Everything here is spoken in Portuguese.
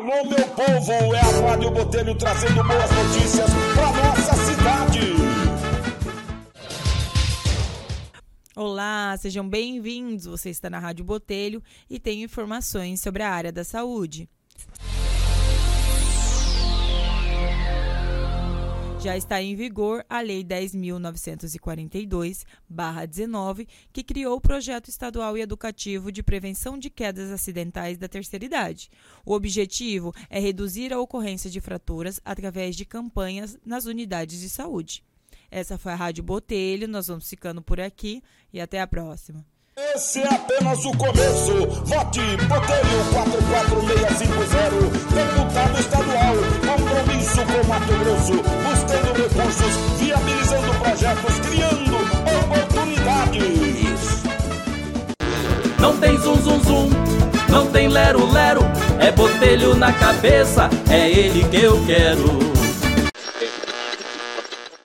Alô, meu povo, é a Rádio Botelho trazendo boas notícias para nossa cidade. Olá, sejam bem-vindos. Você está na Rádio Botelho e tem informações sobre a área da saúde. Já está em vigor a Lei 10.942-19, que criou o Projeto Estadual e Educativo de Prevenção de Quedas Acidentais da Terceira Idade. O objetivo é reduzir a ocorrência de fraturas através de campanhas nas unidades de saúde. Essa foi a Rádio Botelho, nós vamos ficando por aqui e até a próxima. Esse é apenas o começo. Vote Botelho 44650, deputado estadual. Compromisso com Mato Grosso, recursos, viabilizando projetos, criando oportunidades. Não tem zum zum zum, não tem lero lero, é Botelho na cabeça, é ele que eu quero.